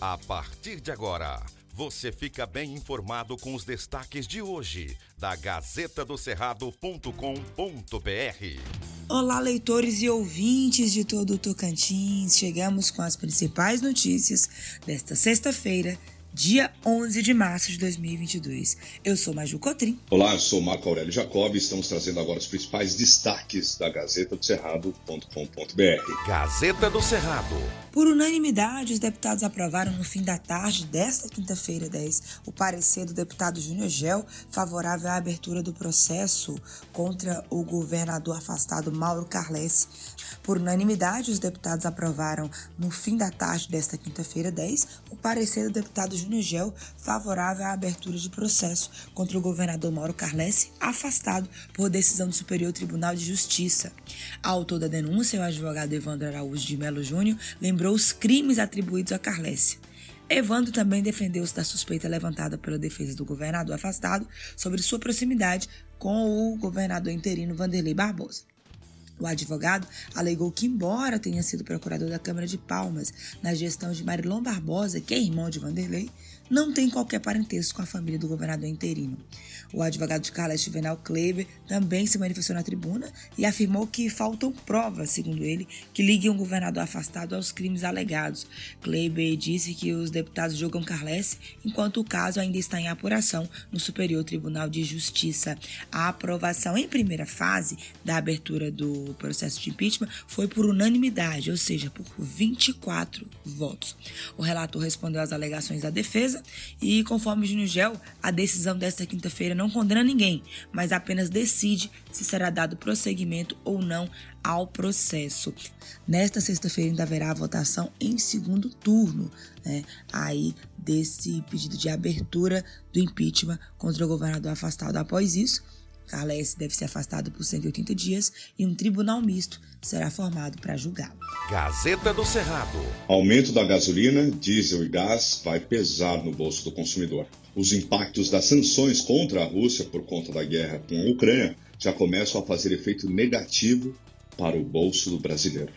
A partir de agora, você fica bem informado com os destaques de hoje da Gazeta do Cerrado.com.br. Olá, leitores e ouvintes de todo o Tocantins. Chegamos com as principais notícias desta sexta-feira, dia 11 de março de 2022. Eu sou Maju Cotrim. Olá, eu sou Marco Aurélio Jacob e estamos trazendo agora os principais destaques da Gazeta do Cerrado.com.br. Gazeta do Cerrado. Por unanimidade, os deputados aprovaram no fim da tarde desta quinta-feira 10 o parecer do deputado Júnior Gel favorável à abertura do processo contra o governador afastado Mauro Carles. Por unanimidade, os deputados aprovaram no fim da tarde desta quinta-feira 10 o parecer do deputado Júnior Gel favorável à abertura de processo contra o governador Mauro Carles, afastado por decisão do Superior Tribunal de Justiça. Autor da denúncia, o advogado Evandro Araújo de Melo Júnior, lembrou os crimes atribuídos a Carles. Evandro também defendeu-se da suspeita levantada pela defesa do governador afastado sobre sua proximidade com o governador interino Vanderlei Barbosa. O advogado alegou que, embora tenha sido procurador da Câmara de Palmas na gestão de Marilon Barbosa, que é irmão de Vanderlei, não tem qualquer parentesco com a família do governador interino. O advogado de Carlos Juvenal Kleber também se manifestou na tribuna e afirmou que faltam provas, segundo ele, que liguem um governador afastado aos crimes alegados. Kleber disse que os deputados julgam Carles enquanto o caso ainda está em apuração no Superior Tribunal de Justiça. A aprovação em primeira fase da abertura do processo de impeachment foi por unanimidade, ou seja, por 24 votos. O relator respondeu às alegações da defesa e, conforme Júnior Gel, a decisão desta quinta-feira não condena ninguém, mas apenas decide se será dado prosseguimento ou não ao processo. Nesta sexta-feira ainda haverá a votação em segundo turno, né, aí desse pedido de abertura do impeachment contra o governador afastado. Após isso, Carles deve ser afastado por 180 dias e um tribunal misto será formado para julgá-lo. Gazeta do Cerrado. Aumento da gasolina, diesel e gás vai pesar no bolso do consumidor. Os impactos das sanções contra a Rússia por conta da guerra com a Ucrânia já começam a fazer efeito negativo para o bolso do brasileiro.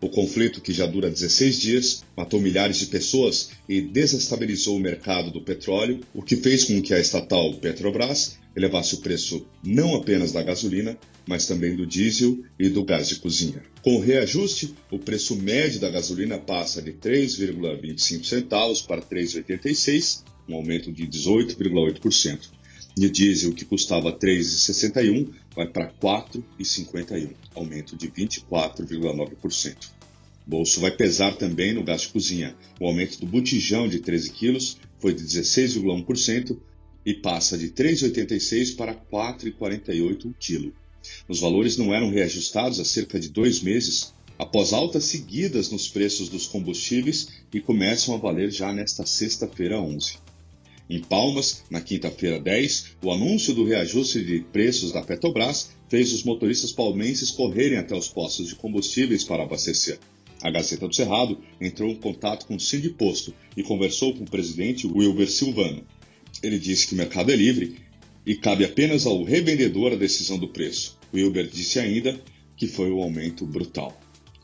O conflito, que já dura 16 dias, matou milhares de pessoas e desestabilizou o mercado do petróleo, o que fez com que a estatal Petrobras elevasse o preço não apenas da gasolina, mas também do diesel e do gás de cozinha. Com o reajuste, o preço médio da gasolina passa de 3,25 centavos para 3,86, um aumento de 18,8%. E diesel, que custava 3,61, vai para 4,51, aumento de 24,9%. O bolso vai pesar também no gás de cozinha. O aumento do botijão de 13 quilos foi de 16,1% e passa de 3,86 para 4,48 o quilo. Os valores não eram reajustados há cerca de dois meses, após altas seguidas nos preços dos combustíveis e começam a valer já nesta sexta-feira 11. Em Palmas, na quinta-feira 10, o anúncio do reajuste de preços da Petrobras fez os motoristas palmenses correrem até os postos de combustíveis para abastecer. A Gazeta do Cerrado entrou em contato com o Sindiposto e conversou com o presidente Wilber Silvano. Ele disse que o mercado é livre e cabe apenas ao revendedor a decisão do preço. Wilber disse ainda que foi um aumento brutal.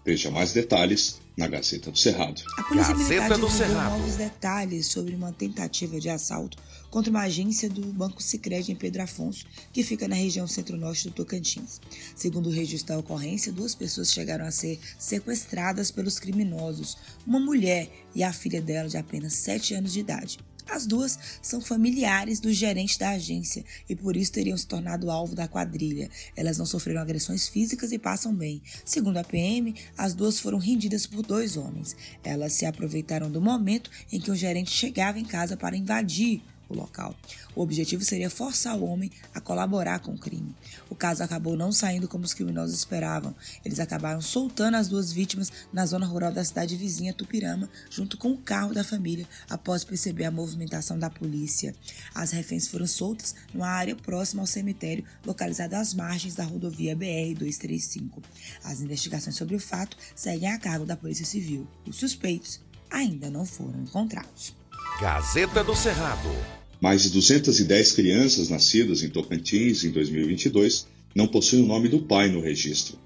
Veja mais detalhes na Gazeta do Cerrado. A Polícia Gazeta Militar do divulgou Cerrado. novos detalhes sobre uma tentativa de assalto contra uma agência do Banco Sicredi em Pedro Afonso, que fica na região centro-norte do Tocantins. Segundo o registro da ocorrência, duas pessoas chegaram a ser sequestradas pelos criminosos, uma mulher e a filha dela de apenas 7 anos de idade. As duas são familiares do gerente da agência e por isso teriam se tornado alvo da quadrilha. Elas não sofreram agressões físicas e passam bem. Segundo a PM, as duas foram rendidas por dois homens. Elas se aproveitaram do momento em que o gerente chegava em casa para invadir local. O objetivo seria forçar o homem a colaborar com o crime. O caso acabou não saindo como os criminosos esperavam. Eles acabaram soltando as duas vítimas na zona rural da cidade vizinha Tupirama, junto com o carro da família, após perceber a movimentação da polícia. As reféns foram soltas numa área próxima ao cemitério, localizada às margens da rodovia BR-235. As investigações sobre o fato seguem a cargo da Polícia Civil. Os suspeitos ainda não foram encontrados. Gazeta do Cerrado. Mais de 210 crianças nascidas em Tocantins em 2022 não possuem o nome do pai no registro.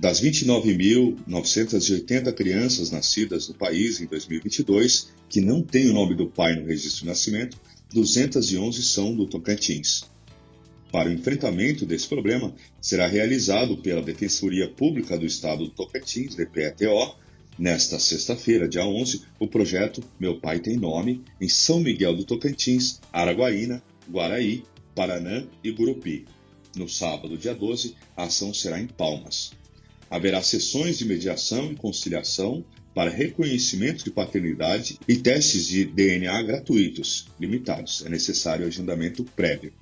Das 29.980 crianças nascidas no país em 2022 que não têm o nome do pai no registro de nascimento, 211 são do Tocantins. Para o enfrentamento desse problema, será realizado pela Defensoria Pública do Estado do Tocantins, DPETO, nesta sexta-feira, dia 11, o projeto Meu Pai Tem Nome, em São Miguel do Tocantins, Araguaína, Guaraí, Paranã e Gurupi. No sábado, dia 12, a ação será em Palmas. Haverá sessões de mediação e conciliação para reconhecimento de paternidade e testes de DNA gratuitos, limitados. É necessário agendamento prévio.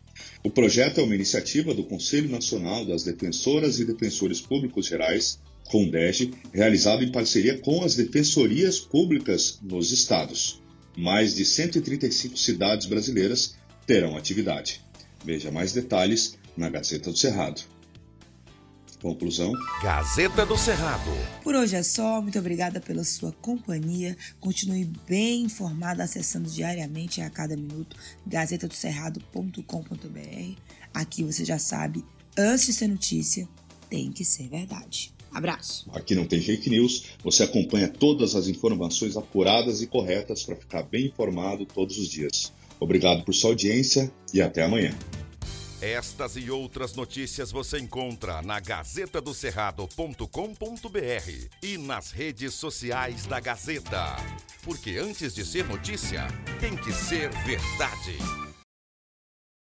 O projeto é uma iniciativa do Conselho Nacional das Defensoras e Defensores Públicos Gerais, CONDEG, realizado em parceria com as defensorias públicas nos estados. Mais de 135 cidades brasileiras terão atividade. Veja mais detalhes na Gazeta do Cerrado. Conclusão. Gazeta do Cerrado. Por hoje é só. Muito obrigada pela sua companhia. Continue bem informado acessando diariamente a cada minuto gazetadocerrado.com.br. Aqui você já sabe, antes de ser notícia, tem que ser verdade. Abraço. Aqui não tem fake news. Você acompanha todas as informações apuradas e corretas para ficar bem informado todos os dias. Obrigado por sua audiência e até amanhã. Estas e outras notícias você encontra na gazetadocerrado.com.br e nas redes sociais da Gazeta. Porque antes de ser notícia, tem que ser verdade.